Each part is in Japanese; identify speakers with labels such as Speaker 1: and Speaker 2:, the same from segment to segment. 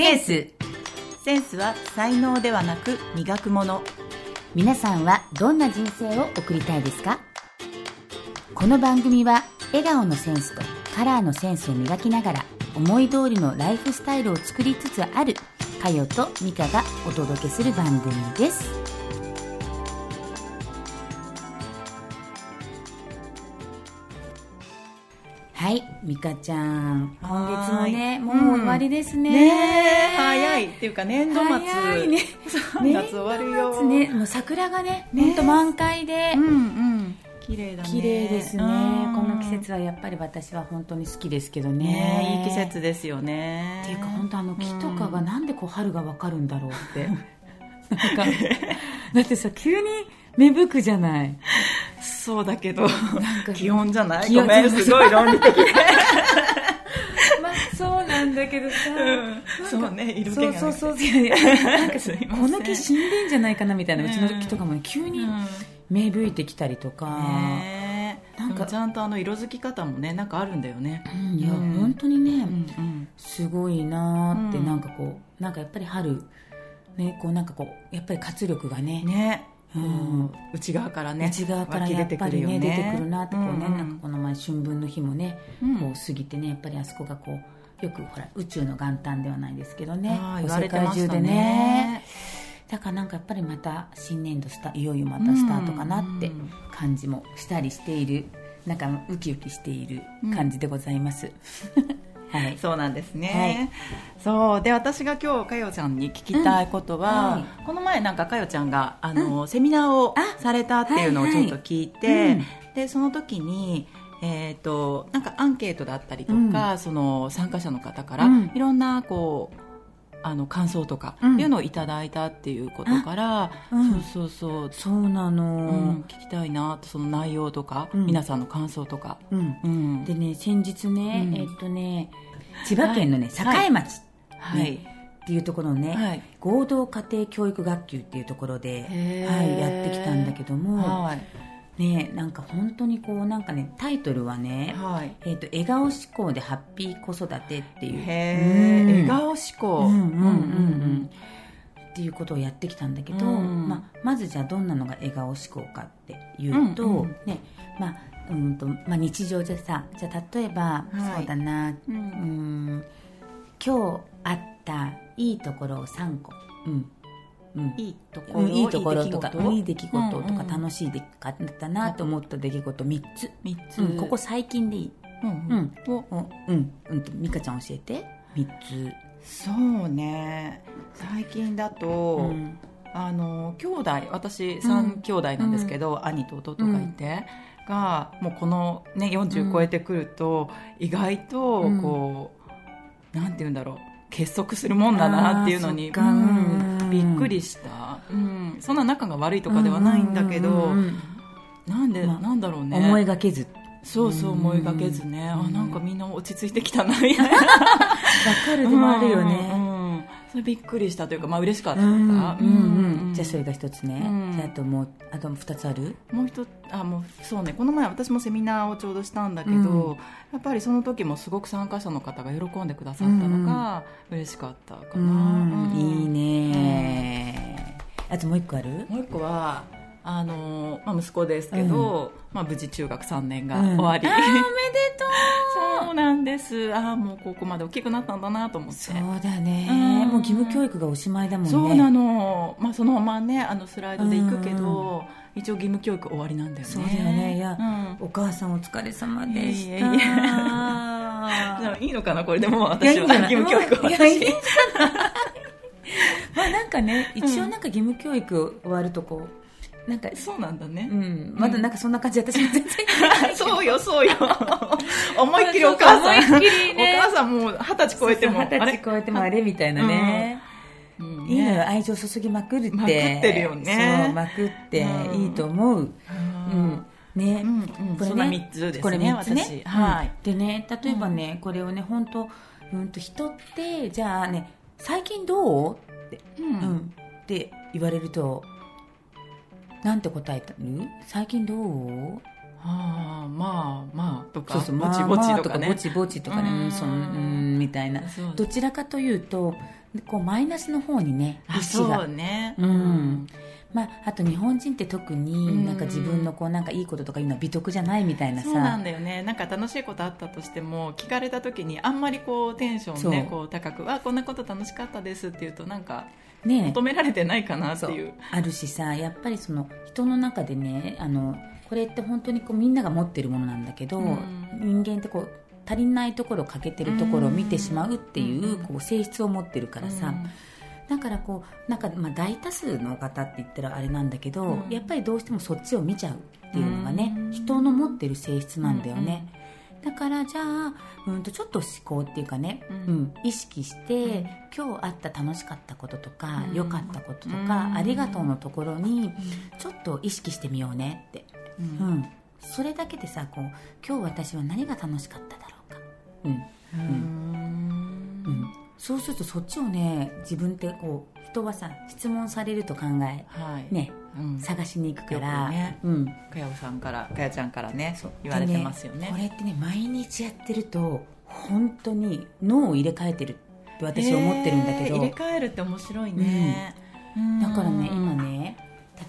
Speaker 1: センス。
Speaker 2: センスは才能ではなく磨くもの。
Speaker 1: 皆さんはどんな人生を送りたいですか？この番組は笑顔のセンスとカラーのセンスを磨きながら思い通りのライフスタイルを作りつつあるかよと美香がお届けする番組です。はいミカちゃん。今月もねもう終わりですね,、
Speaker 2: ねえ早いっていうか年度末。
Speaker 1: 早いね。
Speaker 2: 3月終わるよ、
Speaker 1: ねもう桜がね
Speaker 2: ね。
Speaker 1: 本当満開で、
Speaker 2: うんうん。綺麗だね。
Speaker 1: 綺麗ですね、
Speaker 2: うん。
Speaker 1: この季節はやっぱり私は本当に好きですけどね。
Speaker 2: ねいい季節ですよね。
Speaker 1: っていうか本当あの木とかがなんでこう春がわかるんだろうって、なんかだってさ急に芽吹くじゃない
Speaker 2: そうだけど
Speaker 1: か
Speaker 2: 気温じゃない？ごめんすごい論理的。で
Speaker 1: まあそうなんだけどさ、
Speaker 2: そうね色気が
Speaker 1: そうそうそう。いやなんか この木死んでんじゃないかなみたいなうちの木とかもね急に
Speaker 2: うん。
Speaker 1: 芽吹いてきたりとか、
Speaker 2: ねえ。
Speaker 1: なんか
Speaker 2: ちゃんとあの色づき方もねなんかあるんだよね。
Speaker 1: うんいや、
Speaker 2: うん。
Speaker 1: 本当にね、
Speaker 2: うんうん。
Speaker 1: すごいなーって、
Speaker 2: うん。
Speaker 1: なんかこうなんかやっぱり春ねこうなんかこうやっぱり活力がね
Speaker 2: ね
Speaker 1: うん。
Speaker 2: うん。内側からね
Speaker 1: 内側からやっぱりね出てくるなってこうね、なんかこの前春分の日もね、
Speaker 2: うん
Speaker 1: こう過ぎてねやっぱりあそこがこうよくほら宇宙の元旦ではないですけどね世界中で
Speaker 2: ね。
Speaker 1: だからなんかやっぱりまた新年度スタいよいよまたスタートかなって
Speaker 2: うん。
Speaker 1: 感じもしたりしているなんかウキウキしている感じでございます、はい。
Speaker 2: そうなんですね、そう。で私が今日かよちゃんに聞きたいことは、
Speaker 1: うんは
Speaker 2: この前なんかかよちゃんがあの、セミナーを
Speaker 1: あ
Speaker 2: されたっていうのをちょっと聞いて、
Speaker 1: はいはいうん。
Speaker 2: でその時にえー、となんかアンケートだったりとか、その参加者の方から、
Speaker 1: うん。
Speaker 2: いろんなこうあの感想とかいうのをいただいたっていうことから、
Speaker 1: うん。
Speaker 2: そうそうそう、
Speaker 1: そうなの、
Speaker 2: うん、聞きたいなその内容とか、
Speaker 1: うん。
Speaker 2: 皆さんの感想とか、
Speaker 1: うん。
Speaker 2: うん、
Speaker 1: でね先日ね、
Speaker 2: うん。
Speaker 1: えっとね千葉県のね
Speaker 2: はい。
Speaker 1: 栄町、
Speaker 2: はい、
Speaker 1: っていうところのね、
Speaker 2: はい。
Speaker 1: 合同家庭教育学級っていうところで、はい、やってきたんだけども、
Speaker 2: はい
Speaker 1: ねなんか本当にこうなんかねタイトルはね、
Speaker 2: はい。
Speaker 1: えっと笑顔思考でハッピー子育てっていう。
Speaker 2: へ
Speaker 1: うん。
Speaker 2: え、笑顔思考。
Speaker 1: うんうんうんうん。っていうことをやってきたんだけど、
Speaker 2: うん。
Speaker 1: まあ、まずじゃあどんなのが笑顔思考かっていうと、
Speaker 2: うんうん。
Speaker 1: ねまあうんとまあ、日常でさじゃあ例えば、
Speaker 2: はい。
Speaker 1: そうだな、
Speaker 2: う
Speaker 1: うんん、今日あったいいところを3個、うんうん、
Speaker 2: いいところ、
Speaker 1: うんいいところとか
Speaker 2: いい
Speaker 1: 出来事。とか楽しい出来事だったなと思った出来事3つ、
Speaker 2: 三つ、
Speaker 1: うん、ここ最近でいい、
Speaker 2: うん
Speaker 1: うん。
Speaker 2: うん。
Speaker 1: うん。うん。と美香ちゃん教えて。3つ、
Speaker 2: そうね。最近だと、
Speaker 1: うん。
Speaker 2: あの兄弟、私三兄弟なんですけど、兄と弟がいて。がもうこのね40超えてくると、意外とこう、なんて言うんだろう結束するもんだなっていうのに。うん
Speaker 1: うん。
Speaker 2: びっくりした、うん、そんな仲が悪いとかではないんだけど、なんで、
Speaker 1: まあ
Speaker 2: なんだろうね。
Speaker 1: 思いがけず。
Speaker 2: そうそう思いがけずね、あなんかみんな落ち着いてきたなみたいな。
Speaker 1: わかるでもあるよ
Speaker 2: うん
Speaker 1: ね。
Speaker 2: うんそれびっくりしたというかまあ嬉しかった、
Speaker 1: うん。うん
Speaker 2: うん
Speaker 1: うん。じゃあそれが一つね、
Speaker 2: うん。
Speaker 1: じゃああともうあと二つある？
Speaker 2: もう一つあもうそうね。この前私もセミナーをちょうどしたんだけど、
Speaker 1: うん。
Speaker 2: やっぱりその時もすごく参加者の方が喜んでくださったのが嬉しかったかな、
Speaker 1: いいねあともう一個ある？
Speaker 2: もう一個はあの、まあ、息子ですけど、まあ、無事中学3年が終わり、
Speaker 1: うんおめでと
Speaker 2: そうなんです。ああもうここまで大きくなったんだなと思って。
Speaker 1: そうだね、
Speaker 2: うん。
Speaker 1: もう義務教育がおしまいだもんね。
Speaker 2: そうなの、まあ、そのままねあのスライドで行くけど、一応義務教育終わりなんだよね。
Speaker 1: そうだよね。いや
Speaker 2: うん。
Speaker 1: お母さんお疲れ様でした。
Speaker 2: いやいやい いいのかなこれでもう私は。
Speaker 1: いやいいんじゃない。
Speaker 2: 義務教育終わ
Speaker 1: いやいいん
Speaker 2: るし
Speaker 1: じゃない。まあなんかね一応なんか義務教育終わるとこうなんか
Speaker 2: そうなんだね、
Speaker 1: うん。まだなんかそんな感じ私も全然
Speaker 2: そうよそうよ。思いっきりお母さん。
Speaker 1: ね。
Speaker 2: お母さんもう二十歳超えても
Speaker 1: 二十歳超えてもあれみたいなね、
Speaker 2: うん。
Speaker 1: いいのよ
Speaker 2: ね
Speaker 1: 愛情注ぎまくるって。
Speaker 2: まくってるよね。
Speaker 1: そうまくって
Speaker 2: うん。
Speaker 1: いいと思う、
Speaker 2: う
Speaker 1: うん。んね、
Speaker 2: うんうん。
Speaker 1: これね。
Speaker 2: 三つですね
Speaker 1: これ三つね。
Speaker 2: 私。はい。
Speaker 1: うんでね例えばね、これをね本当うんと人ってじゃあね最近どう？って、
Speaker 2: う
Speaker 1: うんん、って言われるとなんて答えたる最近どう？
Speaker 2: ああまあまあとか
Speaker 1: そうそう
Speaker 2: ぼちぼちとかね。
Speaker 1: まあまあぼちぼちとかね。
Speaker 2: うん。
Speaker 1: うんそんうんみたいな。どちらかというとこうマイナスの方にね
Speaker 2: 意
Speaker 1: 志が。
Speaker 2: そうね。
Speaker 1: うんまあ、あと日本人って特
Speaker 2: うん。
Speaker 1: になんか自分のこうなんかいいこととかいうのは美徳じゃないみたいな
Speaker 2: そうな
Speaker 1: さ
Speaker 2: んだよね。なんか楽しいことあったとしても聞かれた時にあんまりこうテンションねこう高く「あこんなこと楽しかったです」って言うとなんか
Speaker 1: ね
Speaker 2: 求められてないかなっていう。
Speaker 1: あるしさやっぱりその人の中でねあのこれって本当にこうみんなが持ってるものなんだけど、
Speaker 2: うん。
Speaker 1: 人間ってこう足りないところ欠けてるところを見てしまうっていう,、
Speaker 2: うん。
Speaker 1: こう性質を持ってるからさ、
Speaker 2: うん
Speaker 1: だからこうなんか、まあ、大多数の方って言ったらあれなんだけど、
Speaker 2: うん。
Speaker 1: やっぱりどうしてもそっちを見ちゃうっていうのがね、
Speaker 2: うん。
Speaker 1: 人の持ってる性質なんだよね、だからじゃあ、うん、とちょっと思考っていうかね、
Speaker 2: う
Speaker 1: うんん意識して、
Speaker 2: うん。
Speaker 1: 今日あった楽しかったこととか
Speaker 2: うん。
Speaker 1: 良、かったこととか、
Speaker 2: うん。
Speaker 1: ありがとうのところにちょっと意識してみようねって、
Speaker 2: う
Speaker 1: うん。ん、それだけでさこう今日私は何が楽しかっただろうか、うん。
Speaker 2: うん。
Speaker 1: うん、そうするとそっちをね自分ってこう人はさ質問されると考え
Speaker 2: はい。
Speaker 1: ね
Speaker 2: うん。
Speaker 1: 探しに行くから、
Speaker 2: ね
Speaker 1: うん、
Speaker 2: かやおさんからかやちゃんからね
Speaker 1: そう。
Speaker 2: 言われてますよ
Speaker 1: で
Speaker 2: ね
Speaker 1: これってね毎日やってると本当に脳を入れ替えてるって私は思ってるんだけど、
Speaker 2: えー入れ替えるって面白いね、うん。
Speaker 1: だからね今ね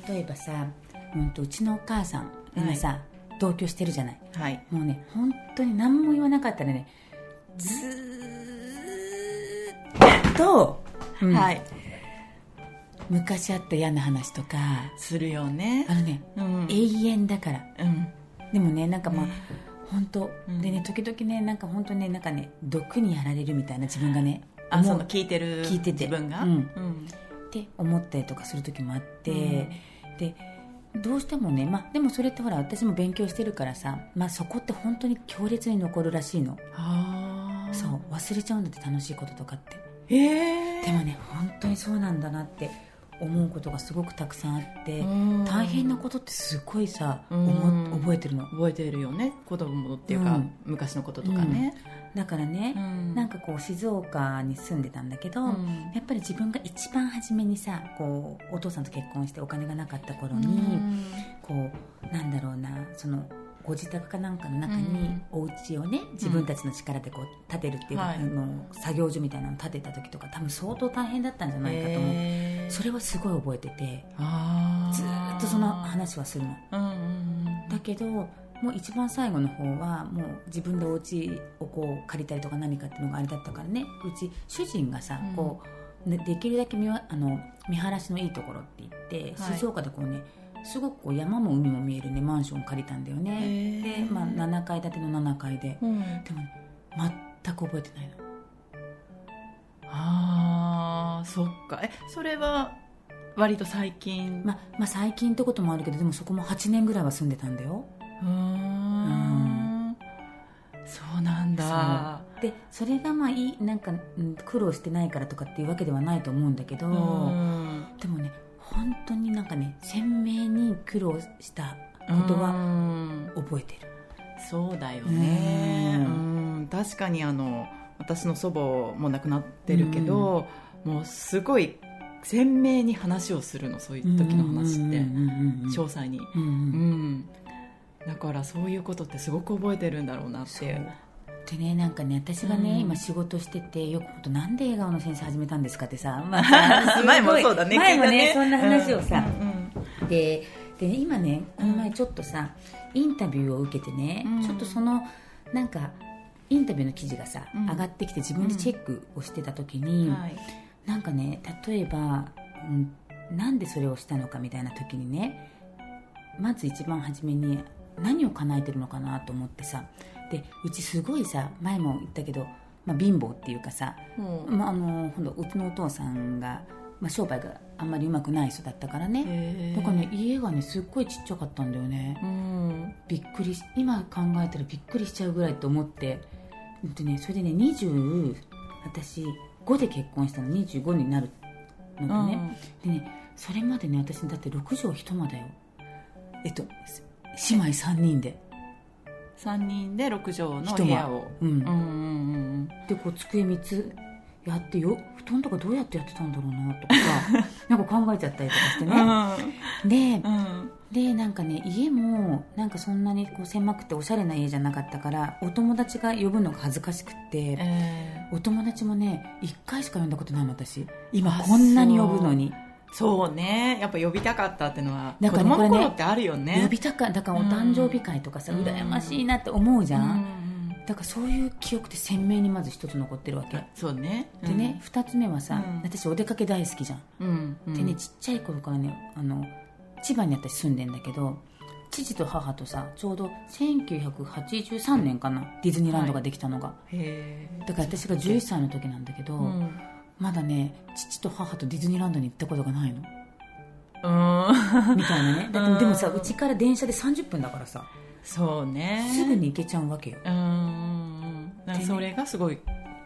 Speaker 1: 例えばさ、うん、とうちのお母さん今さ、同居してるじゃない。
Speaker 2: はい。
Speaker 1: もうね本当に何も言わなかったらねずーっと、うん。
Speaker 2: はい。
Speaker 1: 昔あった嫌な話とか
Speaker 2: するよね。
Speaker 1: あのね
Speaker 2: うん。
Speaker 1: 永遠だから。
Speaker 2: うん。
Speaker 1: でもねなんかまあ、
Speaker 2: ね
Speaker 1: 本当、
Speaker 2: うん。
Speaker 1: でね時々ねなんか本当ねなんかね毒にやられるみたいな自分がね
Speaker 2: あ
Speaker 1: 思
Speaker 2: そうの聞いてる
Speaker 1: 聞いてて。
Speaker 2: 自分が？
Speaker 1: うん。
Speaker 2: うん。
Speaker 1: って思ったりとかする時もあって、
Speaker 2: うん。
Speaker 1: でどうしてもね、まあ、でもそれってほら私も勉強してるからさ、まあ、そこって本当に強烈に残るらしいの。
Speaker 2: ああ
Speaker 1: そう忘れちゃうんだって楽しいこととかって
Speaker 2: ええ
Speaker 1: でもね本当にそうなんだなって思うことがすごくたくさんあって
Speaker 2: うん。
Speaker 1: 大変なことってすごいさ覚えてるの。
Speaker 2: 覚えてるよね。子供っていうか、
Speaker 1: うん。
Speaker 2: 昔のこととかね、
Speaker 1: だからね、
Speaker 2: うん。
Speaker 1: なんかこう静岡に住んでたんだけど、
Speaker 2: うん。
Speaker 1: やっぱり自分が一番初めにさこうお父さんと結婚してお金がなかった頃に、
Speaker 2: うん。
Speaker 1: こうなんだろうなそのご自宅かなんかの中に
Speaker 2: うん
Speaker 1: お家をね自分たちの力でこう建てるっていう、
Speaker 2: はい。
Speaker 1: あの作業所みたいなのを建てた時とか多分相当大変だったんじゃないかと思う、それはすごい覚えててずーっとその話はするの。
Speaker 2: うんうんうん。
Speaker 1: だけどもう一番最後の方はもう自分でお家をこう借りたりとか何かっていうのがあれだったからね。うち主人がさ、
Speaker 2: うん。
Speaker 1: こうねできるだけ見わあの見晴らしのいいところって言って、
Speaker 2: はい。
Speaker 1: 静岡でこうねすごくこう山も海も見えるねマンションを借りたんだよね。で、まあ、7階建ての7階で。
Speaker 2: うん。
Speaker 1: でもね全く覚えてないの。
Speaker 2: ああそっか。えそれは割と最近？
Speaker 1: ままあ最近ってこともあるけどでもそこも8年ぐらいは住んでたんだよ。
Speaker 2: うーん。そうなんだ。
Speaker 1: でそれがまあいいなんか、うん苦労してないからとかっていうわけではないと思うんだけど、
Speaker 2: うん。
Speaker 1: でもね本当になんかね鮮明に苦労したことは
Speaker 2: うん。
Speaker 1: 覚えてる。
Speaker 2: そうだよね。
Speaker 1: う
Speaker 2: うん。確かにあの私の祖母も亡くなってるけど、もうすごい鮮明に話をするのそういう時の話って。詳細に、
Speaker 1: うんうん。
Speaker 2: うん、だからそういうことってすごく覚えてるんだろうなって
Speaker 1: でねなんかね私がね、
Speaker 2: うん。
Speaker 1: 今仕事しててよく本当なんで笑顔の先生始めたんですかってさ、まあ
Speaker 2: 前もそうだね
Speaker 1: 前も
Speaker 2: ね
Speaker 1: ね。そんな話をさ、
Speaker 2: うんうん
Speaker 1: ででね今ねこの前ちょっとさインタビューを受けてね、
Speaker 2: うん。
Speaker 1: ちょっとそのなんかインタビューの記事がさ、
Speaker 2: うん。
Speaker 1: 上がってきて自分でチェックをしてた時に、
Speaker 2: はい。
Speaker 1: なんかね例えば、うん、なんでそれをしたのかみたいな時にねまず一番初めに何を叶えてるのかなと思ってさでうちすごいさ前も言ったけど、まあ、貧乏っていうかさ、
Speaker 2: うん。
Speaker 1: まあ、あのほんとうちのお父さんが、まあ、商売があんまりうまくない人だったからね。だからね家がねすっごいちっちゃかったんだよね。
Speaker 2: うん。
Speaker 1: びっくりし今考えたらびっくりしちゃうぐらいと思って。で、ね、それでね20私5で結婚したの。25になるのとね、でねそれまでね私だって6畳一間だよ。えっと姉妹3人で
Speaker 2: 3人で6畳の部屋を。
Speaker 1: うん。
Speaker 2: うんうんうん
Speaker 1: でこう机3つやってよ布団とかどうやってやってたんだろうなとかさ なんか考えちゃったりとかしてね、で、
Speaker 2: うん。
Speaker 1: でなんかね家もなんかそんなにこう狭くておしゃれな家じゃなかったからお友達が呼ぶのが恥ずかしくって、
Speaker 2: え
Speaker 1: お友達もね1回しか呼んだことないの私。今こんなに呼ぶのに。
Speaker 2: ーそうね。やっぱ呼びたかったっていうのは子
Speaker 1: だからねこれね
Speaker 2: 供の頃ってあるよね。
Speaker 1: 呼びたかだからお誕生日会とかさ、
Speaker 2: うん。
Speaker 1: 羨ましいなって思うじゃん、
Speaker 2: うん
Speaker 1: だからそういう記憶って鮮明にまず一つ残ってるわけ、
Speaker 2: あそうね。
Speaker 1: でね、二つ目はさ、
Speaker 2: うん。
Speaker 1: 私お出かけ大好きじゃん、
Speaker 2: うんうん。
Speaker 1: でねちっちゃい頃からねあの千葉に私住んでんだけど父と母とさちょうど1983年かなディズニーランドができたのが、
Speaker 2: へえ
Speaker 1: だから私が11歳の時なんだけど、
Speaker 2: うん
Speaker 1: まだね父と母とディズニーランドに行ったことがないの。
Speaker 2: うん。
Speaker 1: みたいなね。だって
Speaker 2: うん
Speaker 1: でもさうちから電車で30分だからさ。
Speaker 2: そうね。
Speaker 1: すぐに行けちゃうわけよ。
Speaker 2: うんそれがすごい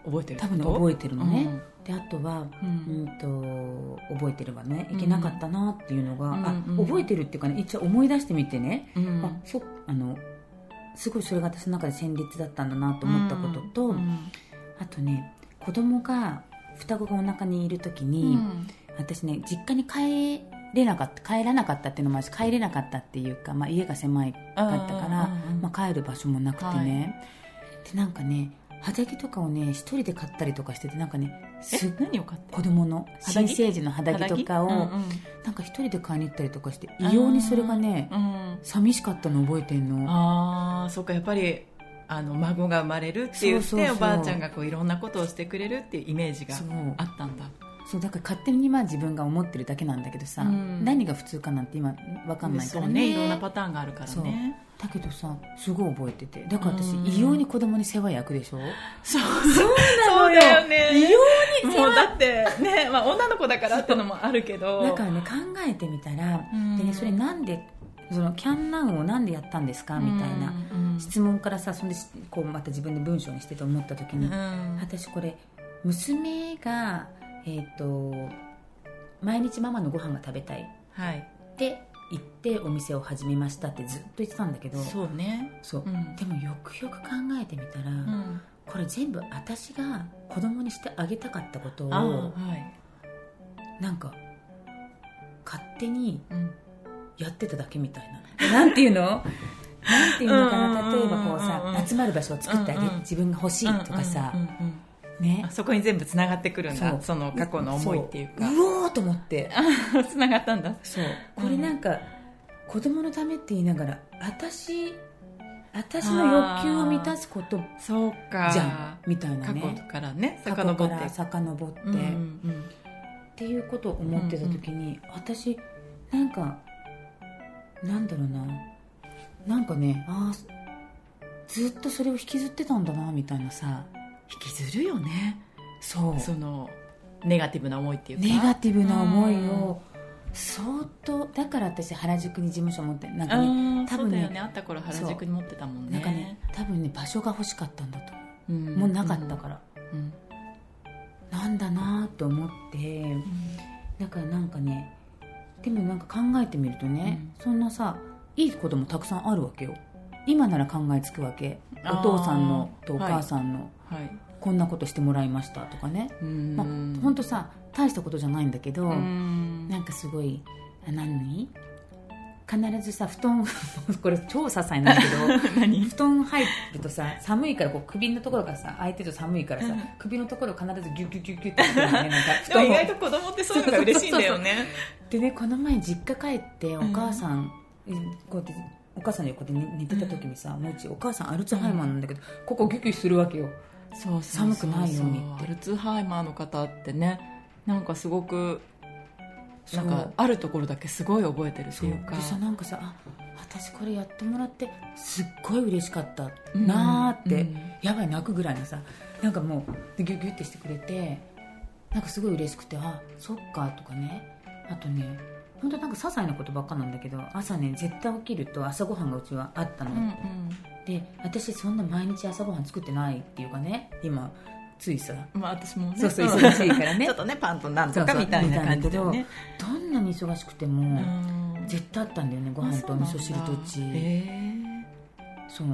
Speaker 2: 覚えてる
Speaker 1: 多分ね覚えてるのね、
Speaker 2: うん。
Speaker 1: であとは、
Speaker 2: う
Speaker 1: うんん、と覚えてるわね。いけなかったなっていうのが、
Speaker 2: うん
Speaker 1: あ
Speaker 2: うん。
Speaker 1: 覚えてるっていうかね一応思い出してみてね、
Speaker 2: うん。
Speaker 1: あそあのすごいそれが私の中で戦慄だったんだなと思ったことと、
Speaker 2: うん。
Speaker 1: あとね子供が双子がお腹にいる時に、私ね実家に帰れなかった帰らなかったっていうのもあるし帰れなかったっていうか、まあ、家が狭いかったから、
Speaker 2: うんうんうんうん
Speaker 1: まあ、帰る場所もなくてね、でなんかね肌着とかをね一人で買ったりとかしててなんかねす
Speaker 2: え？何を買って
Speaker 1: 子供の新生児の肌着とかを、
Speaker 2: うんうん。
Speaker 1: なんか一人で買いに行ったりとかして異様にそれがね
Speaker 2: うん
Speaker 1: 寂しかったの覚えてんの。
Speaker 2: ああそっかやっぱりあの孫が生まれるって言っておばあちゃんがこういろんなことをしてくれるっていうイメージがあったんだ。
Speaker 1: そうだから勝手にまあ自分が思ってるだけなんだけどさ、
Speaker 2: うん。
Speaker 1: 何が普通かなんて今わかんないからね。
Speaker 2: そうねいろんなパターンがあるからね。
Speaker 1: だけどさすごい覚えてて。だから私
Speaker 2: うん
Speaker 1: 異様に子供に世話焼くでしょ？
Speaker 2: そう。
Speaker 1: そう
Speaker 2: そうだよね。
Speaker 1: 異様に
Speaker 2: もうだってね、まあ、女の子だからってのもあるけど。
Speaker 1: だからね考えてみたら、
Speaker 2: うん。
Speaker 1: でねそれなんでそのキャンナウンをなんでやったんですか？みたいな
Speaker 2: うん。
Speaker 1: 質問からさそんでこうまた自分で文章にしてて思った時に、
Speaker 2: うん。
Speaker 1: 私これ娘がえっ、と毎日ママのご飯が食べたいっ
Speaker 2: はい。
Speaker 1: て言ってお店を始めましたってずっと言ってたんだけど
Speaker 2: そうね。
Speaker 1: そう。
Speaker 2: うん。
Speaker 1: でもよくよく考えてみたら、
Speaker 2: うん。
Speaker 1: これ全部私が子供にしてあげたかったことを
Speaker 2: はい。
Speaker 1: なんか勝手に
Speaker 2: うん
Speaker 1: やってただけみたいな。なんていうの？なんていうのか
Speaker 2: うんうんうんうん
Speaker 1: な例えばこうさ集まる場所を作ってあげ
Speaker 2: うんうん。
Speaker 1: 自分が欲しいとかさ
Speaker 2: うんうんうんうん。
Speaker 1: ね。
Speaker 2: あそこに全部つながってくるんだ。
Speaker 1: そ
Speaker 2: の過去の思いっていうか。
Speaker 1: そう。うおーと思って。
Speaker 2: つながったんだ。
Speaker 1: そう。これなんか子供のためって言いながら私私の欲求を満たすこと
Speaker 2: そうか。
Speaker 1: じゃんみたいな
Speaker 2: 過
Speaker 1: ね
Speaker 2: 去からね遡って。
Speaker 1: 遡って、
Speaker 2: うんうん
Speaker 1: っていうことを思ってた時に、私なんかなんだろうな。なんかねああずっとそれを引きずってたんだなみたいなさ。
Speaker 2: 引きずるよね。
Speaker 1: そう。
Speaker 2: そのネガティブな思いっていうか。
Speaker 1: ネガティブな思いを相当だから私原宿に事務所持ってなんかね
Speaker 2: うん
Speaker 1: 多分ね
Speaker 2: ね。あった頃原宿に持ってたもんね。
Speaker 1: なんかね多分ね場所が欲しかったんだと思
Speaker 2: う。ん。
Speaker 1: うもうなかったから、
Speaker 2: うん。
Speaker 1: なんだなと思って。だからなんかねでもなんか考えてみるとね、そんなさいいこともたくさんあるわけよ。今なら考えつくわけ。お父さんのとお母さんの、
Speaker 2: はい。
Speaker 1: こんなことしてもらいましたとかね、
Speaker 2: うん。
Speaker 1: まあ本当さ大したことじゃないんだけど、
Speaker 2: うん。
Speaker 1: なんかすごいあ何必ずさ布団 これ超些細なんだけど
Speaker 2: 何？
Speaker 1: 布団入るとさ寒いからこう首のところがさ空いてると寒いからさ、
Speaker 2: うん。
Speaker 1: 首のところを必ずギュッギュッギュッギュッってねなんか布団を
Speaker 2: 意外と子供ってそういうのが嬉しいんだよね
Speaker 1: でねこの前実家帰ってお母さん、こうやってお母さんの横で寝寝てた時にさ、もううちお母さんアルツハイマーなんだけど、ここギュッギュッするわけよ
Speaker 2: そう
Speaker 1: 寒くないようにって
Speaker 2: アルツハイマーの方ってねなんかすごくなんかあるところだけすごい覚えてるっていうか。
Speaker 1: でさなんかさあ私これやってもらってすっごい嬉しかった
Speaker 2: うん
Speaker 1: なーって、
Speaker 2: うん。
Speaker 1: やばい泣くぐらいのさなんかもうでギュッギュッてしてくれてなんかすごい嬉しくてあそっかとかね。あとね本当なんか些細なことばっかなんだけど朝ね絶対起きると朝ごはんがうちはあったの、
Speaker 2: うんうん。
Speaker 1: で私そんな毎日朝ごはん作ってないっていうかね今ついさ。
Speaker 2: まあ私もね。
Speaker 1: そうそう忙しいからね。
Speaker 2: ちょっとねパンとなんとかみたいな感じでね。
Speaker 1: どんなに忙しくても、
Speaker 2: うん。
Speaker 1: 絶対あったんだよねご飯とお味噌汁とうち
Speaker 2: あそう。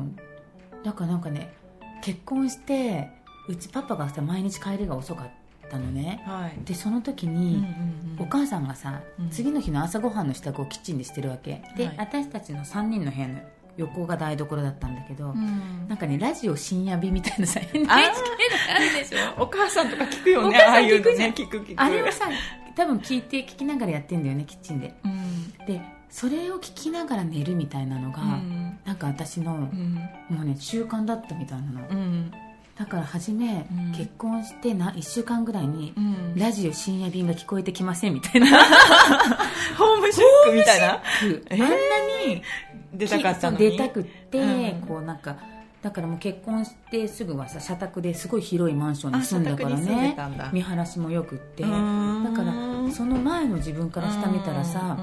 Speaker 2: だ
Speaker 1: からなんかね結婚してうちパパがさ毎日帰りが遅かっったのね。
Speaker 2: はい。
Speaker 1: でその時
Speaker 2: うん
Speaker 1: に、
Speaker 2: うん
Speaker 1: お母さんがさ、
Speaker 2: うん。
Speaker 1: 次の日の朝ごはんの支度をキッチンでしてるわけ。で、
Speaker 2: はい。
Speaker 1: 私たちの3人の部屋の横が台所だったんだけど、
Speaker 2: うん。
Speaker 1: なんかねラジオ深夜日みたいなさ NHK
Speaker 2: あー。
Speaker 1: があるでしょ
Speaker 2: お母さんとか聞くよねああいうのね聞く聞く。
Speaker 1: あれをさ多分聞いて聞きながらやってんだよねキッチンで。
Speaker 2: うん。
Speaker 1: でそれを聞きながら寝るみたいなのが、
Speaker 2: うん。
Speaker 1: なんか私の、
Speaker 2: うん。
Speaker 1: もうね習慣だったみたいなの、
Speaker 2: うん。
Speaker 1: だから初め、
Speaker 2: うん。
Speaker 1: 結婚してな1週間ぐらいに、
Speaker 2: うん。
Speaker 1: ラジオ深夜便が聞こえてきませんみたいな。
Speaker 2: ホームショックみたいな。えー。
Speaker 1: あんなに
Speaker 2: 出たかったのに。
Speaker 1: 出たくって、
Speaker 2: うん。
Speaker 1: こうなんかだからもう結婚してすぐはさ社宅ですごい広いマンションに住んだからね。見晴らしもよくって。
Speaker 2: う
Speaker 1: だ
Speaker 2: ん。
Speaker 1: からその前の自分から下見たらさ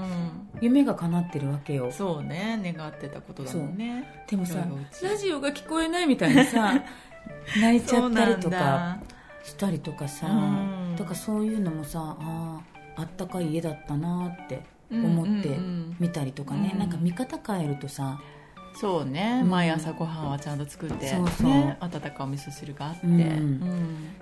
Speaker 1: 夢が叶ってるわけよ。
Speaker 2: そうね。願ってたことだもんね。
Speaker 1: でもさラジオが聞こえないみたいなさ 泣いちゃったりとかしたりとかさ
Speaker 2: うん。
Speaker 1: だからそういうのもさあーあったかい家だったなって思って
Speaker 2: うんうんうん
Speaker 1: 見たりとかね、
Speaker 2: うん
Speaker 1: なんか見方変えるとさ。
Speaker 2: そうね、
Speaker 1: うん。
Speaker 2: 毎朝ご飯はちゃんと作って。
Speaker 1: そうそう。
Speaker 2: ね、温かいお味噌汁があって、
Speaker 1: うん。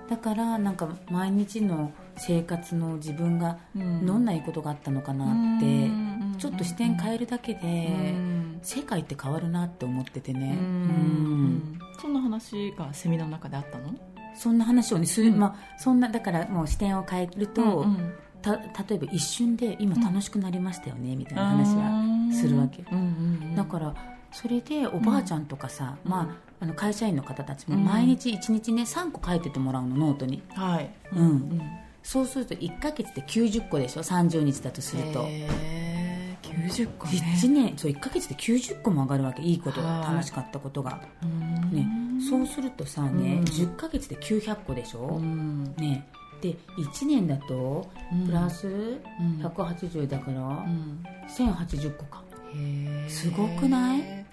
Speaker 1: だからなんか毎日の生活の自分が
Speaker 2: うん。
Speaker 1: どんないいことがあったのかなって、ちょっと視点変えるだけで、
Speaker 2: うん。
Speaker 1: 世界って変わるなって思っててね、
Speaker 2: うん。
Speaker 1: うん。
Speaker 2: そんな話がセミナーの中であったの？
Speaker 1: そんな話をねする、
Speaker 2: うん。
Speaker 1: まあ、そんなだからもう視点を変えると、
Speaker 2: うんうん
Speaker 1: た例えば一瞬で今楽しくなりましたよね、みたいな話はするわけ、
Speaker 2: うんうんうん
Speaker 1: だからそれでおばあちゃんとかさ、
Speaker 2: うん。
Speaker 1: まあ、あの会社員の方たちも
Speaker 2: うん。
Speaker 1: 毎日1日ね3個書いててもらうのノートに。
Speaker 2: はい。
Speaker 1: うん。そうすると1ヶ月で90個でしょ？30日だとすると。
Speaker 2: へー。90個ね。
Speaker 1: 1年そう1ヶ月で90個も上がるわけ。いいこと
Speaker 2: はい。
Speaker 1: 楽しかったことが、
Speaker 2: うん。
Speaker 1: ね、そうするとさね、
Speaker 2: うん。
Speaker 1: 10ヶ月で900個でしょ、
Speaker 2: うん。
Speaker 1: ね、で1年だと
Speaker 2: うん。
Speaker 1: プラス
Speaker 2: うん。
Speaker 1: 180だから
Speaker 2: うん。
Speaker 1: 1080個か。すごくない？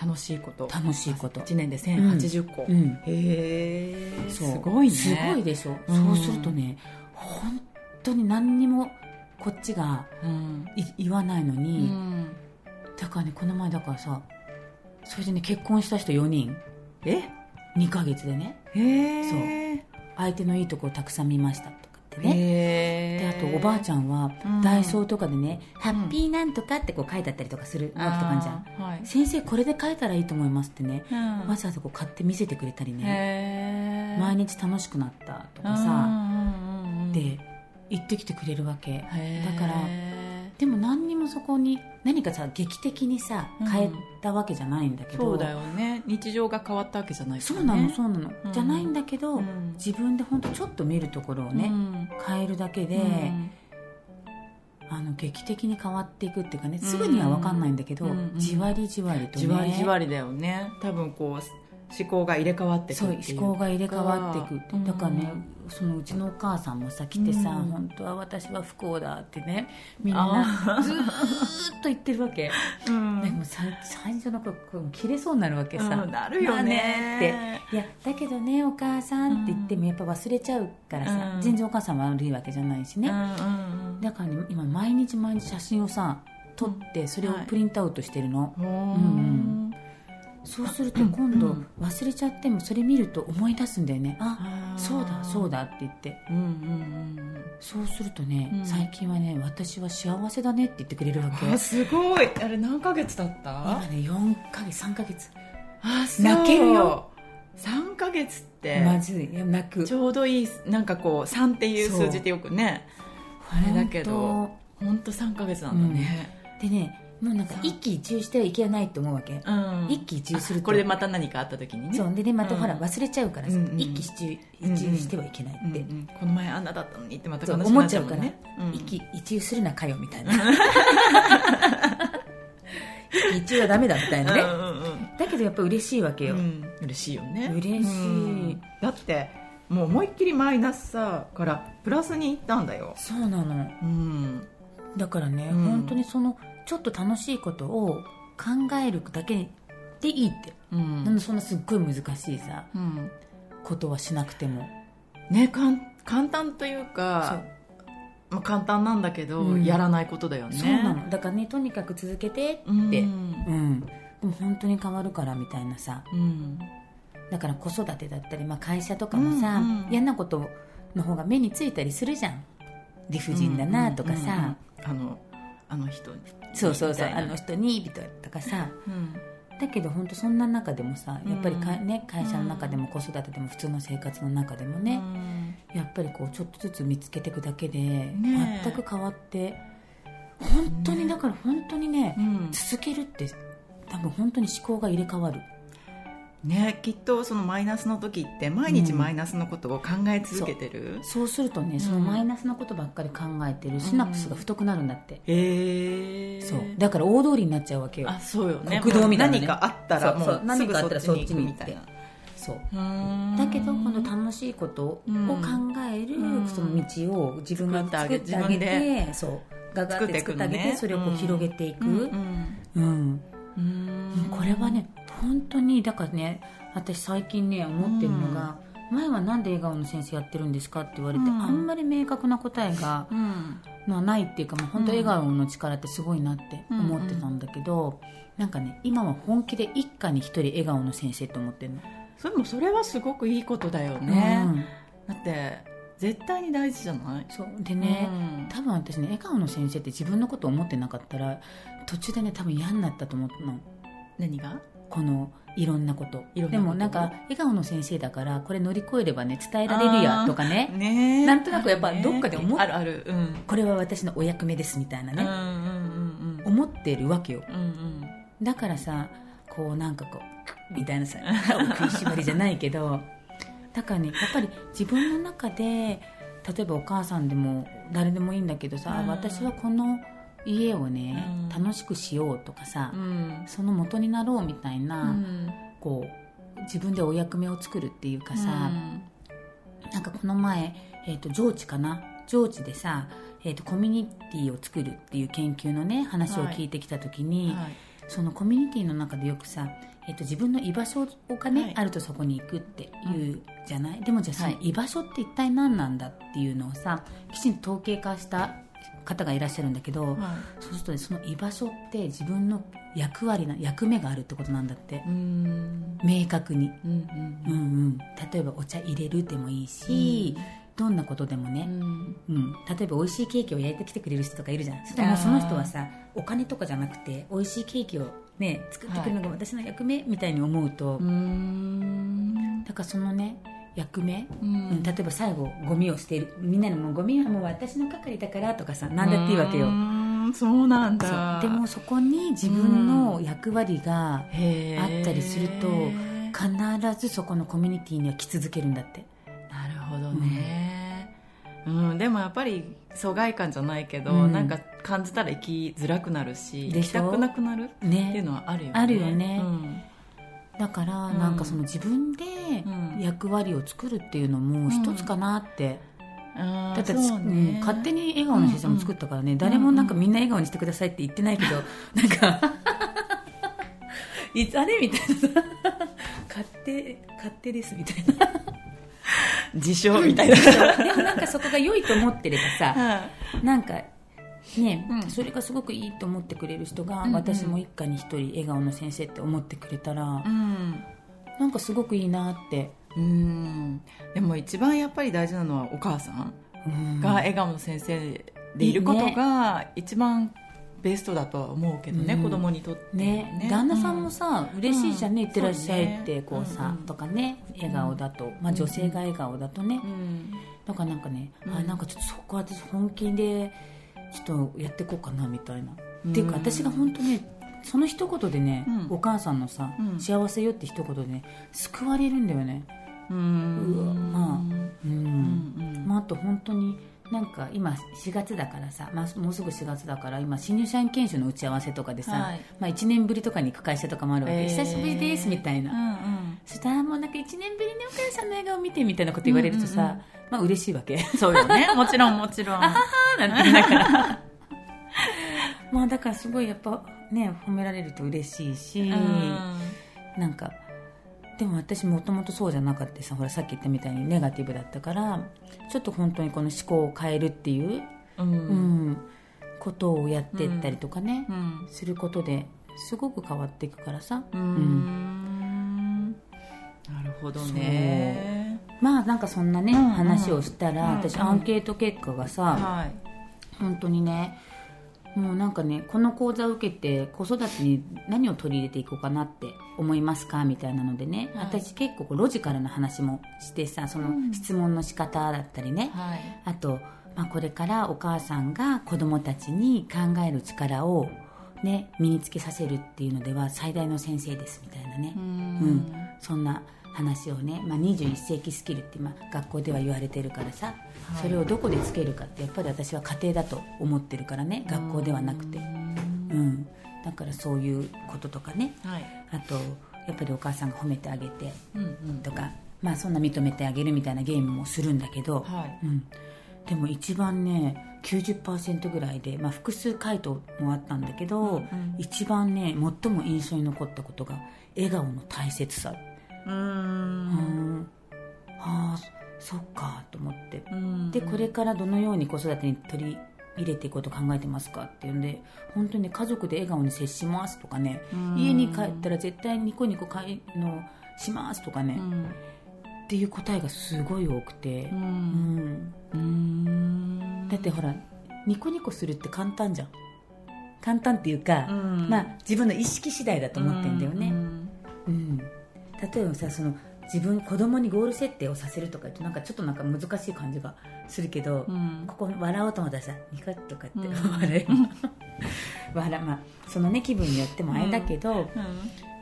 Speaker 2: 楽しいこと。
Speaker 1: 楽しいこと。
Speaker 2: 1年で1080個、
Speaker 1: うん。
Speaker 2: へえ
Speaker 1: そう。
Speaker 2: すごいね。
Speaker 1: すごいでしょ、
Speaker 2: うん。
Speaker 1: そうするとね本当に何にもこっちが言わないの
Speaker 2: う
Speaker 1: に、
Speaker 2: ん。
Speaker 1: だからねこの前だからさそれでね結婚した人4人。
Speaker 2: え
Speaker 1: ？2ヶ月でね。
Speaker 2: へえ
Speaker 1: 相手のいいところたくさん見ましたとかってね。
Speaker 2: へ
Speaker 1: であとおばあちゃんは
Speaker 2: うん。
Speaker 1: ダイソーとかでね「ハッピーなんとか」ってこう書いてあったりとかするノートとかじゃん。
Speaker 2: はい。
Speaker 1: 先生これで書いたらいいと思いますってね
Speaker 2: うん。
Speaker 1: わざわざこう買って見せてくれたりね。毎日楽しくなったとかさで言ってきてくれるわけだからでも何にもそこに何かさ劇的にさ
Speaker 2: うん。
Speaker 1: 変えたわけじゃないんだけど、
Speaker 2: そうだよね。日常が変わったわけじゃないからね。
Speaker 1: そうなのそうなの、
Speaker 2: うん。
Speaker 1: じゃないんだけど、
Speaker 2: うん。
Speaker 1: 自分で本当ちょっと見るところをね、
Speaker 2: うん。
Speaker 1: 変えるだけで、
Speaker 2: うん
Speaker 1: あの劇的に変わっていくっていうかねすぐには分かんないんだけど、
Speaker 2: うん。
Speaker 1: じわりじわりとね。
Speaker 2: じわりじわりだよね。多分こう思考が入れ替わってく
Speaker 1: そう思考が入れ替わっていく
Speaker 2: うん。
Speaker 1: だからねそのうちのお母さんもさ来てさ、
Speaker 2: うん。
Speaker 1: 本当は私は不幸だってねみんな ずーっと言ってるわけ。
Speaker 2: うん。
Speaker 1: でもさ最初の頃こう切れそうになるわけさ、
Speaker 2: うんなるよね。
Speaker 1: まあって。いやだけどねお母さんって言ってもやっぱ忘れちゃうからさ、
Speaker 2: うん。
Speaker 1: 全然お母さんは悪いわけじゃないしね、だからね今毎日毎日写真をさ撮ってそれをプリントアウトしてるの、
Speaker 2: うん
Speaker 1: うんそうすると今度
Speaker 2: うん。
Speaker 1: 忘れちゃってもそれ見ると思い出すんだよね。あ
Speaker 2: あー
Speaker 1: そうだそうだって言って。
Speaker 2: うんうん
Speaker 1: そうするとね、
Speaker 2: うん。
Speaker 1: 最近はね私は幸せだねって言ってくれるわけ
Speaker 2: すごい。あれ何ヶ月だった？
Speaker 1: 今ね4ヶ月3ヶ月。
Speaker 2: あそう。
Speaker 1: 泣けるよ。
Speaker 2: 3ヶ月って。
Speaker 1: まずい。泣く。
Speaker 2: ちょうどいいなんかこう3っていう数字ってよくね。あれだけど本当。3ヶ月なんだね。
Speaker 1: でねもうなんか一喜一憂してはいけないと思うわけ、
Speaker 2: うん。
Speaker 1: 一喜一憂すると。
Speaker 2: これでまた何かあった時にね。
Speaker 1: そうでねまた
Speaker 2: うん。
Speaker 1: ほら忘れちゃうからさ、
Speaker 2: うんうん
Speaker 1: 一喜一憂してはいけないって、
Speaker 2: うんうんこの前あんなだったのにってまた悲しくなっ
Speaker 1: 思っちゃうから、
Speaker 2: ねうん。
Speaker 1: 一喜一憂するなかよみたいな。一喜一憂はダメだみたいなね、
Speaker 2: うんうんうん。
Speaker 1: だけどやっぱ嬉しいわけよ、
Speaker 2: うん。嬉しいよね。
Speaker 1: 嬉しい。
Speaker 2: うん。だってもう思いっきりマイナスさからプラスにいったんだよ。
Speaker 1: そうなの。
Speaker 2: うん。
Speaker 1: だからね、
Speaker 2: うん。
Speaker 1: 本当にそのちょっと楽しいことを考えるだけでいいって、
Speaker 2: うん。
Speaker 1: なんでそんなすっごい難しいさ
Speaker 2: うん。
Speaker 1: ことはしなくても。
Speaker 2: ねかん簡単というかまあ、簡単なんだけど、
Speaker 1: うん。
Speaker 2: やらないことだよね。
Speaker 1: そうなの。だからねとにかく続けてって、
Speaker 2: うん。
Speaker 1: うん。でも本当に変わるからみたいなさ。
Speaker 2: うん。
Speaker 1: だから子育てだったり、まあ、会社とかもさ、
Speaker 2: うんうん。
Speaker 1: 嫌なことの方が目についたりするじゃん。理不尽だなとかさ、
Speaker 2: うんうんうん。あのあの人に
Speaker 1: そうそうそう。あの人にとかさ。
Speaker 2: うん。
Speaker 1: だけど本当そんな中でもさやっぱりか、
Speaker 2: うん。
Speaker 1: ね、会社の中でも子育てでも普通の生活の中でもね、
Speaker 2: うん。
Speaker 1: やっぱりこうちょっとずつ見つけていくだけで、全く変わって本当にだから本当にね、
Speaker 2: うん。
Speaker 1: 続けるって多分本当に思考が入れ替わる
Speaker 2: ねきっとそのマイナスの時って毎日マイナスのことを考え続けてる、
Speaker 1: そうするとねそのマイナスのことばっかり考えてるシナプスが太くなるんだって、
Speaker 2: へえ
Speaker 1: そう。だから大通りになっちゃうわけよ。
Speaker 2: あそうよね。
Speaker 1: 国道みたいなね。
Speaker 2: 何かあったらも
Speaker 1: そう。何かあったらそっちに行って。
Speaker 2: みたいな
Speaker 1: そう。だけどこの楽しいことを考える
Speaker 2: うん。
Speaker 1: その道を自分が作ってあげ
Speaker 2: て
Speaker 1: そう。ガガって作ってあげ
Speaker 2: て
Speaker 1: それをこう広げていく、
Speaker 2: うん。
Speaker 1: うん。
Speaker 2: うん。
Speaker 1: これはね本当にだからね私最近ね思ってるのが、前はなんで笑顔の先生やってるんですかって言われて、
Speaker 2: うん。
Speaker 1: あんまり明確な答えが、
Speaker 2: うん。
Speaker 1: まあ、ないっていうか、まあ、本当笑顔の力ってすごいなって思ってたんだけど、なんかね今は本気で一家に一人笑顔の先生って思ってるの。
Speaker 2: それもそれはすごくいいことだよね、だって絶対に大事じゃない？
Speaker 1: そう。でね、
Speaker 2: うん。
Speaker 1: 多分私ね笑顔の先生って自分のことを思ってなかったら途中でね多分嫌になったと思うの。
Speaker 2: 何が？
Speaker 1: このいろんなこと。でもなんか笑顔の先生だからこれ乗り越えればね伝えられるやとかね。
Speaker 2: ね
Speaker 1: なんとなくやっぱどっかで思っ
Speaker 2: あるある。うん。
Speaker 1: これは私のお役目ですみたいなね、
Speaker 2: うんうんうん
Speaker 1: 思ってるわけよ。
Speaker 2: うんうん。
Speaker 1: だからさこうなんかこうみたいなさ食いしばりじゃないけどだからねやっぱり自分の中で例えばお母さんでも誰でもいいんだけどさ、
Speaker 2: うん。
Speaker 1: 私はこの家をね、
Speaker 2: うん。
Speaker 1: 楽しくしようとかさ、
Speaker 2: うん。
Speaker 1: その元になろうみたいな、
Speaker 2: うん。
Speaker 1: こう自分でお役目を作るっていうかさ、
Speaker 2: うん。
Speaker 1: なんかこの前、えー、と上智かな？上智でさ、えー、とコミュニティを作るっていう研究のね話を聞いてきた時に、
Speaker 2: はい。
Speaker 1: そのコミュニティの中でよくさ、えー、と自分の居場所がね、
Speaker 2: はい。
Speaker 1: あるとそこに行くっていうじゃない、でもじゃあその
Speaker 2: はい。
Speaker 1: 居場所って一体何なんだっていうのをさきちんと統計化した方がいらっしゃるんだけど、
Speaker 2: はい。
Speaker 1: そうするとねその居場所って自分の役割な役目があるってことなんだって。
Speaker 2: うん。
Speaker 1: 明確に、
Speaker 2: うん
Speaker 1: うんうん、例えばお茶入れるでもいいし、どんなことでもね、
Speaker 2: うん。
Speaker 1: うん、例えば美味しいケーキを焼いてきてくれる人とかいるじゃん。そしたらもうその人はさお金とかじゃなくて美味しいケーキを、ね、作ってくるのが私の役目みたいに思うと、
Speaker 2: うん。
Speaker 1: だからそのね役目、
Speaker 2: う
Speaker 1: うん。
Speaker 2: ん
Speaker 1: 例えば最後ゴミを捨てる。みんなのもうゴミはもう私の係だからとかさ何だっていいわけよ。
Speaker 2: うんそうなんだ。
Speaker 1: でもそこに自分の役割があったりすると必ずそこのコミュニティには来続けるんだって。
Speaker 2: なるほどね、うん。でもやっぱり疎外感じゃないけど、
Speaker 1: うん。
Speaker 2: なんか感じたら生きづらくなるし行きたくなくなる？っていう
Speaker 1: ね
Speaker 2: のはあるよね。
Speaker 1: あるよね。
Speaker 2: うん
Speaker 1: だから
Speaker 2: うん。
Speaker 1: なんかその自分で
Speaker 2: うん。
Speaker 1: 役割を作るっていうのも一つかなって、
Speaker 2: あー
Speaker 1: だって、
Speaker 2: ね。
Speaker 1: うん勝手に笑顔の先生も作ったからね、誰もなんかみんな笑顔にしてくださいって言ってないけど、なんか いつあれみたいな。さ 勝手勝手ですみたいな。
Speaker 2: 自称みたいな。
Speaker 1: でもなんかそこが良いと思ってればさ
Speaker 2: は
Speaker 1: なんかね、
Speaker 2: うん。
Speaker 1: それがすごくいいと思ってくれる人が、
Speaker 2: うんうん。
Speaker 1: 私も一家に一人笑顔の先生って思ってくれたら、
Speaker 2: いうん。
Speaker 1: なんかすごくいいなって、
Speaker 2: うん。でも一番やっぱり大事なのはお母さん
Speaker 1: うん。
Speaker 2: が笑顔の先生でいることが一番ベストだとは思うけどね、
Speaker 1: うん。
Speaker 2: 子供にとって
Speaker 1: ね。旦那さんもさ、嬉しいじゃんね、
Speaker 2: うん
Speaker 1: いってらっしゃいって
Speaker 2: そうね
Speaker 1: こうさ、
Speaker 2: うん。
Speaker 1: とかね笑顔だと、まあ、女性が笑顔だとね、
Speaker 2: うん。
Speaker 1: だからなんかね、
Speaker 2: うん。
Speaker 1: あなんかちょっとそこ私本気でちょっとやっていこうかなみたいな、
Speaker 2: うん。
Speaker 1: っていうか私が本当ねその一言でね、
Speaker 2: うん。
Speaker 1: お母さんのさ、
Speaker 2: うん。
Speaker 1: 幸せよって一言でね救われるんだよね。
Speaker 2: う
Speaker 1: うわまあうん、
Speaker 2: うん
Speaker 1: まあ、あと本当になんか今4月だからさ、まあ、もうすぐ4月だから今新入社員研修の打ち合わせとかでさ、
Speaker 2: はい。
Speaker 1: まあ、1年ぶりとかに行く会社とかもあるわけ、
Speaker 2: えー。
Speaker 1: 久しぶりですみたいな、
Speaker 2: うんうん。
Speaker 1: そしたらもうなんか1年ぶりにお母さんの笑顔見てみたいなこと言われるとさ、
Speaker 2: うんうんうん。
Speaker 1: まあ嬉しいわけ。
Speaker 2: そうよね。もちろんもちろん
Speaker 1: なんて言いながら。まあだからすごいやっぱね褒められると嬉しいし、なんかでも私もともとそうじゃなかったさほらさっき言ったみたいにネガティブだったからちょっと本当にこの思考を変えるっていう、
Speaker 2: うん。
Speaker 1: うんことをやっていったりとかね、
Speaker 2: うん。
Speaker 1: することですごく変わっていくからさ、
Speaker 2: うん。なるほどね。
Speaker 1: まあなんかそんなね、
Speaker 2: うんうん。
Speaker 1: 話をしたら、
Speaker 2: うんうん。
Speaker 1: 私アンケート結果がさ、
Speaker 2: はい
Speaker 1: 本当にね。もうなんかねこの講座を受けて子育てに何を取り入れていこうかなって思いますか？みたいなのでね、
Speaker 2: はい。
Speaker 1: 私結構ロジカルな話もしてさその質問の仕方だったりね、
Speaker 2: はい。
Speaker 1: あと、まあ、これからお母さんが子供たちに考える力を、ね、身につけさせるっていうのでは最大の先生ですみたいなね、
Speaker 2: う
Speaker 1: うん
Speaker 2: ん。
Speaker 1: そんな話をね、まあ、21世紀スキルって今学校では言われてるからさ、それをどこでつけるかってやっぱり私は家庭だと思ってるからね学校ではなくて、うん、だからそういうこととかね。
Speaker 2: はい。
Speaker 1: あとやっぱりお母さんが褒めてあげて
Speaker 2: うんうん。
Speaker 1: とか、まあ、そんな認めてあげるみたいなゲームもするんだけど、
Speaker 2: はい。
Speaker 1: うん、でも一番ね90%ぐらいで、まあ、複数回答もあったんだけど、
Speaker 2: うんうん。
Speaker 1: 一番ね最も印象に残ったことが笑顔の大切さ
Speaker 2: う
Speaker 1: うんんああそっかと思って。
Speaker 2: うん。
Speaker 1: でこれからどのように子育てに取り入れていこうと考えてますかっていうんで本当にね家族で笑顔に接しますとかね。
Speaker 2: うん。
Speaker 1: 家に帰ったら絶対ニコニコかいのしますとかね、
Speaker 2: うん。
Speaker 1: っていう答えがすごい多くて。
Speaker 2: う、
Speaker 1: うん。だってほらニコニコするって簡単じゃん。簡単っていうか、
Speaker 2: うん。
Speaker 1: まあ自分の意識次第だと思ってんだよね、例えばさその自分子供にゴール設定をさせるとか言うとなんかちょっとなんか難しい感じがするけど、
Speaker 2: うん。
Speaker 1: ここ笑おうと思ったらさニコッとかって
Speaker 2: うん
Speaker 1: 笑える、笑まあそのね気分によってもあれだけど、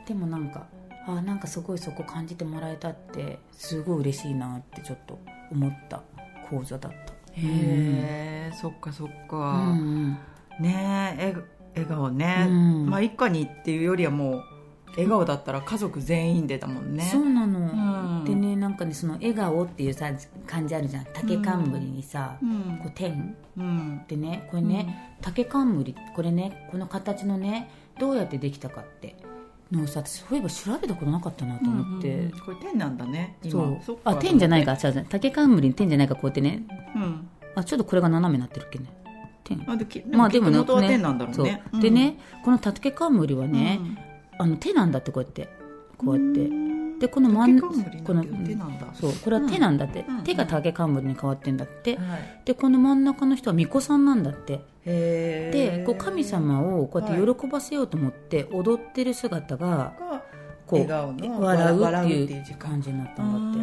Speaker 1: でもなんかあなんかすごいそこ感じてもらえたってすごい嬉しいなってちょっと思った講座だった
Speaker 2: へえそっかそっ
Speaker 1: う
Speaker 2: か、
Speaker 1: ん
Speaker 2: ねええ笑顔ね、
Speaker 1: うん
Speaker 2: まあ一家にっていうよりはもう笑顔だったら家族全員でだもんね。
Speaker 1: そうなの、
Speaker 2: うん。
Speaker 1: でねなんかねその笑顔っていうさ感じあるじゃん。竹冠にさ、
Speaker 2: うん。
Speaker 1: こう天。
Speaker 2: うん。
Speaker 1: でねこれね、竹冠これねこの形のねどうやってできたかって。のをさ私そういえば調べたことなかったなと思って、
Speaker 2: うんうんこれ天なんだね今。
Speaker 1: そう。
Speaker 2: そ
Speaker 1: あ天じゃないか。違う違う竹冠に天じゃないかこうやってね。
Speaker 2: うん。
Speaker 1: あちょっとこれが斜めになってるっけね。天。まあでもね
Speaker 2: 元は天なんだろうね。
Speaker 1: そう。でねこの竹冠はね、あの手なんだってこうやって。こうやって。でこの真んこの？
Speaker 2: だけど手なんだ。
Speaker 1: そうこれは手なんだって、
Speaker 2: うん。
Speaker 1: 手が竹冠に変わってんだって、
Speaker 2: はい。
Speaker 1: でこの真ん中の人は巫女さんなんだって。
Speaker 2: へ
Speaker 1: でこう神様をこうやって喜ばせようと思って踊ってる姿が
Speaker 2: が
Speaker 1: こう
Speaker 2: 笑顔の？
Speaker 1: 笑うっていう感じになったんだって。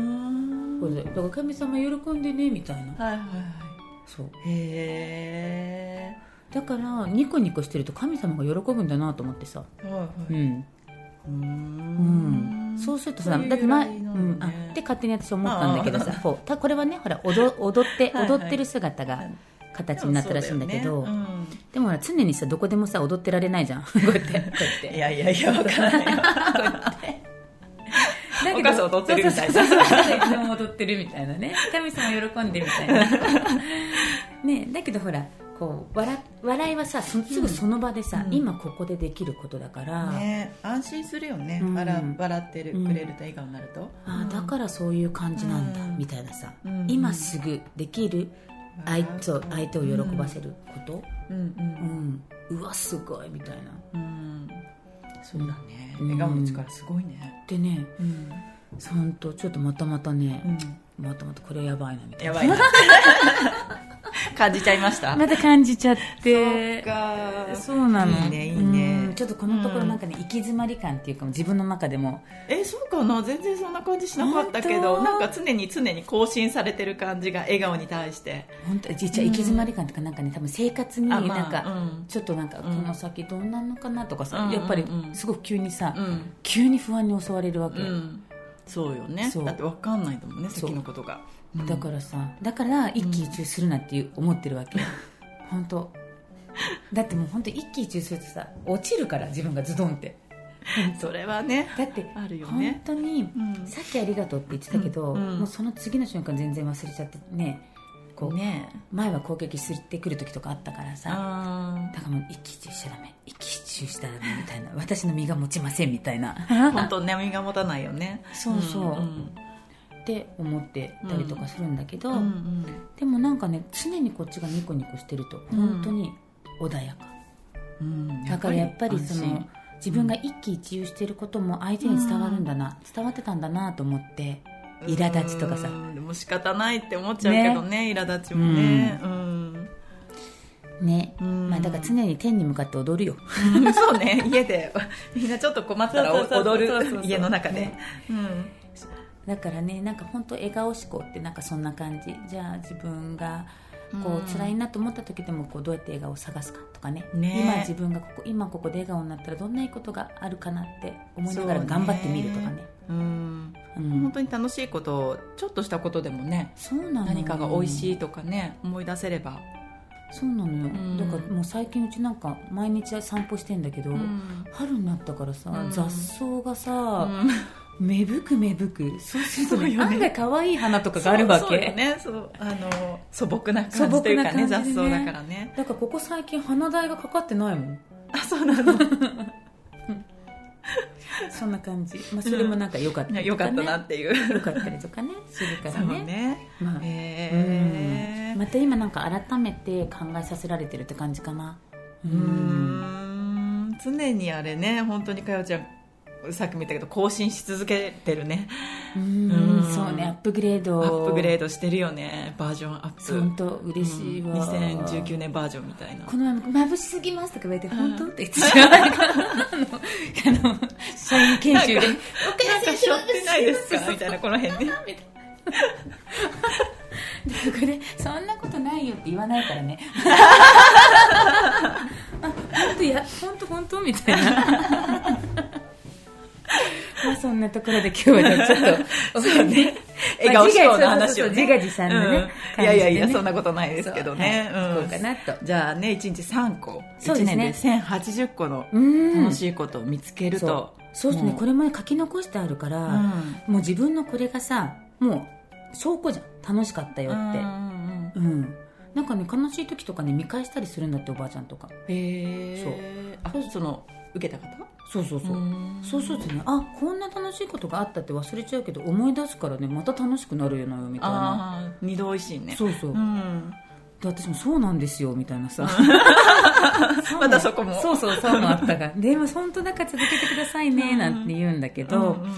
Speaker 1: これでだから神様喜んでねみたいな。
Speaker 2: はいはいはい。
Speaker 1: そう。
Speaker 2: へ
Speaker 1: だからニコニコしてると神様が喜ぶんだなと思ってさ。
Speaker 2: えはいはい。
Speaker 1: うん。
Speaker 2: う
Speaker 1: うん。
Speaker 2: ん
Speaker 1: そうするとさだって前、うん、あで勝手に私思ったんだけどさこうたこれはねほら踊踊って踊ってる姿が形になったらしいんだけど、でも常にさどこでもさ踊ってられないじゃん。こうやって。こうやって。
Speaker 2: うんいやいやいやわからないよ
Speaker 1: だ
Speaker 2: お母さん踊ってるみたいな。
Speaker 1: いつでも踊ってるみたいなね。神様喜んでみたいな。ねだけどほらこう笑笑いはさそすぐその場でさ、
Speaker 2: うん。
Speaker 1: 今ここでできることだから、
Speaker 2: ね安心するよね。
Speaker 1: うん。
Speaker 2: 笑笑ってる
Speaker 1: うん
Speaker 2: くれると笑顔になると。
Speaker 1: ああだからそういう感じなんだ、
Speaker 2: うん。
Speaker 1: みたいなさ、
Speaker 2: うん
Speaker 1: 今すぐできる相そう相手を喜ばせること、
Speaker 2: うん。う
Speaker 1: わすごいみたいな。
Speaker 2: うん。そうだね。
Speaker 1: うん。
Speaker 2: 笑顔の力すごいね。
Speaker 1: でね
Speaker 2: うん。
Speaker 1: 本当ちょっとまたまたね、
Speaker 2: うん。
Speaker 1: またまたこれやばいなみたいな。
Speaker 2: やばいな 感じちゃいました？
Speaker 1: また感じちゃっ
Speaker 2: そ
Speaker 1: てそうなの。
Speaker 2: いいねいいね。
Speaker 1: うん。ちょっとこのところなんかね、行き詰まり感っていうか自分の中でも。
Speaker 2: えそうかな。全然そんな感じしなかったけどなんか常に常に更新されてる感じが笑顔に対して。
Speaker 1: 本当？実は行き詰まり感とかなんかね多分生活に
Speaker 2: あ
Speaker 1: なん
Speaker 2: まあ
Speaker 1: か、
Speaker 2: うん。
Speaker 1: ちょっとなんかこ
Speaker 2: うん
Speaker 1: の先どうなるのかなとかさ、
Speaker 2: うん。
Speaker 1: やっぱり
Speaker 2: うん
Speaker 1: すごく急にさ、
Speaker 2: うん。
Speaker 1: 急に不安に襲われるわけ、
Speaker 2: うん。そうよね。
Speaker 1: そう。
Speaker 2: だって分かんないんだもんね先のことが
Speaker 1: だからさだから一喜一憂するなって思ってるわけ本当。だってもう本当一喜一憂するとさ落ちるから自分がズドンって。
Speaker 2: それはね
Speaker 1: だって
Speaker 2: あるよ
Speaker 1: 本
Speaker 2: ね
Speaker 1: 当に、
Speaker 2: うん。
Speaker 1: さっきありがとうって言ってたけど、
Speaker 2: うんうん。
Speaker 1: もうその次の瞬間全然忘れちゃってねこう
Speaker 2: ね
Speaker 1: 前は攻撃してくる時とかあったからさ
Speaker 2: あ
Speaker 1: だからもう一喜一憂しちゃダメ一喜一憂したらダメみたいな私の身が持ちませんみたいな。
Speaker 2: 本当眠りが持たないよね。
Speaker 1: そうそう、
Speaker 2: ん
Speaker 1: って思ってたりとかするんだけど、
Speaker 2: うんうん。
Speaker 1: でもなんかね常にこっちがニコニコしてると
Speaker 2: うん。
Speaker 1: 本当に穏やか、
Speaker 2: うん。
Speaker 1: だからやっぱりその自分が一喜一憂してることも相手に伝わるんだな、伝わってたんだなと思って苛立ちとかさ。
Speaker 2: うんでも仕方ないって思っちゃうけどね苛立ちもね。うん、
Speaker 1: ね、
Speaker 2: うん。
Speaker 1: まあ、だから常に天に向かって踊るよ。
Speaker 2: うんそうね。家で。みんなちょっと困ったら踊る。家の中で、
Speaker 1: ね。
Speaker 2: うん
Speaker 1: だからねなんか本当笑顔思考ってなんかそんな感じ。じゃあ自分がこう辛いなと思った時でもこうどうやって笑顔を探すかとかね。
Speaker 2: ね。
Speaker 1: 今自分がここ今ここで笑顔になったらどんないいことがあるかなって思いながら頑張ってみるとかね。
Speaker 2: うん。
Speaker 1: うん。
Speaker 2: 本当に楽しいことをちょっとしたことでもね
Speaker 1: そうなの
Speaker 2: 何かが美味し
Speaker 1: い
Speaker 2: いとかね思い出せれば、
Speaker 1: そうなのよ、
Speaker 2: ん。
Speaker 1: だからもう最近うちなんか毎日散歩してんだけど、
Speaker 2: うん。
Speaker 1: 春になったからさ、
Speaker 2: うん。
Speaker 1: 雑草がさ、
Speaker 2: うん
Speaker 1: 芽吹く芽吹く。そうするとね
Speaker 2: そうよね。
Speaker 1: 案外可愛い花とかがあるわけ。
Speaker 2: ね。そうあの素朴な感じというかね
Speaker 1: ね。
Speaker 2: 雑草だからね。
Speaker 1: だからここ最近花代がかかってないもん。
Speaker 2: あそうなの。
Speaker 1: そんな感じ、まあ、それもなんか良かったりとか、ね。
Speaker 2: よかったなっていう。
Speaker 1: 良かったりとかね。するからね。
Speaker 2: ね。
Speaker 1: まあ
Speaker 2: へ
Speaker 1: うん。また今なんか改めて考えさせられてるって感じかな。う
Speaker 2: ん。常にあれね本当にかよちゃんさっきも言ったけど更新し続けてるね。
Speaker 1: うん
Speaker 2: うん。
Speaker 1: そうねアップグレード。
Speaker 2: アップグレードしてるよねバージョンアップ。
Speaker 1: 本当嬉しいわ、
Speaker 2: うん2019年バージョンみたいな。
Speaker 1: この前眩しすぎますとか言われて本当って言ってしまうなんかあの社員研修で。
Speaker 2: なんかなんかしょってないですかみたいなこの辺。ね
Speaker 1: でこれそんなことないよって言わないからね。あ本当や本当本当みたいな。まあそんなところで今日はじゃあちょっと
Speaker 2: そうね。笑顔志向の話をね。
Speaker 1: 自画自賛のね、
Speaker 2: うん。いやいやいやそんなことないですけどね。
Speaker 1: そうかなと。
Speaker 2: じゃあね1日3個。1
Speaker 1: そうですね。
Speaker 2: 年で1080個の
Speaker 1: うん。
Speaker 2: 楽しいことを見つける
Speaker 1: そう。
Speaker 2: と
Speaker 1: そうするとねこれもね書き残してあるから、
Speaker 2: うん。
Speaker 1: もう自分のこれがさもう証拠じゃん。楽しかったよって。
Speaker 2: うん
Speaker 1: なんかね悲しい時とかね見返したりするんだっておばあちゃんとか。
Speaker 2: へえあその受けた方？
Speaker 1: そうそうそう。
Speaker 2: うん。
Speaker 1: そうするとねあこんな楽しいことがあったって忘れちゃうけど思い出すからねまた楽しくなるよなよみたいな。
Speaker 2: 二度おいしいね。
Speaker 1: そうそう、
Speaker 2: うん。
Speaker 1: で私もそうなんですよみたいなさ。
Speaker 2: またそこも。
Speaker 1: そうそうそうもあったがでも本当だから 続けてくださいねなんて言うんだけど、
Speaker 2: うんうん。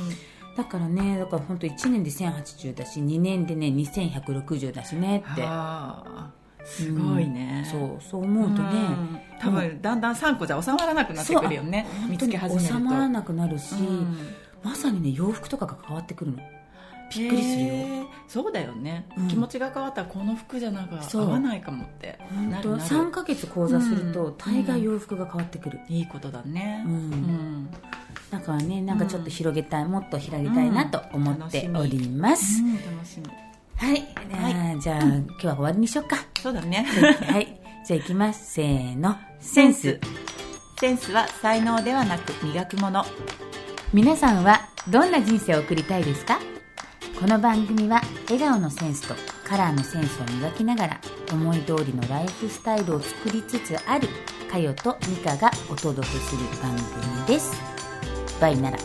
Speaker 1: だからねだから本当1年で1080だし2年でね2160だしねって。
Speaker 2: はあすごいね。
Speaker 1: そうそう思うとね、
Speaker 2: ん。多分だんだん3個じゃ収まらなくなってくるよね。見つけ始めると。
Speaker 1: 収まらなくなるし、
Speaker 2: うん。
Speaker 1: まさにね洋服とかが変わってくるの。びっくりするよ。
Speaker 2: へー。そうだよね、
Speaker 1: うん。
Speaker 2: 気持ちが変わったらこの服じゃなんか合わないかもって。なるなる。
Speaker 1: 3ヶ月講座すると、
Speaker 2: うん。
Speaker 1: 大概洋服が変わってくる、
Speaker 2: いいことだね。
Speaker 1: うん。
Speaker 2: うん。
Speaker 1: だからねなんかちょっと広げたい、もっと広げたいなと思っております、
Speaker 2: うん楽しみ
Speaker 1: はい、じゃあ、今日は終わりにしようか。
Speaker 2: そうだね。
Speaker 1: はい。じゃあいきます。せーの。センス。
Speaker 2: センスは才能ではなく磨くもの。
Speaker 1: 皆さんはどんな人生を送りたいですか？この番組は笑顔のセンスとカラーのセンスを磨きながら思い通りのライフスタイルを作りつつあるかよとミカがお届けする番組です。バイなら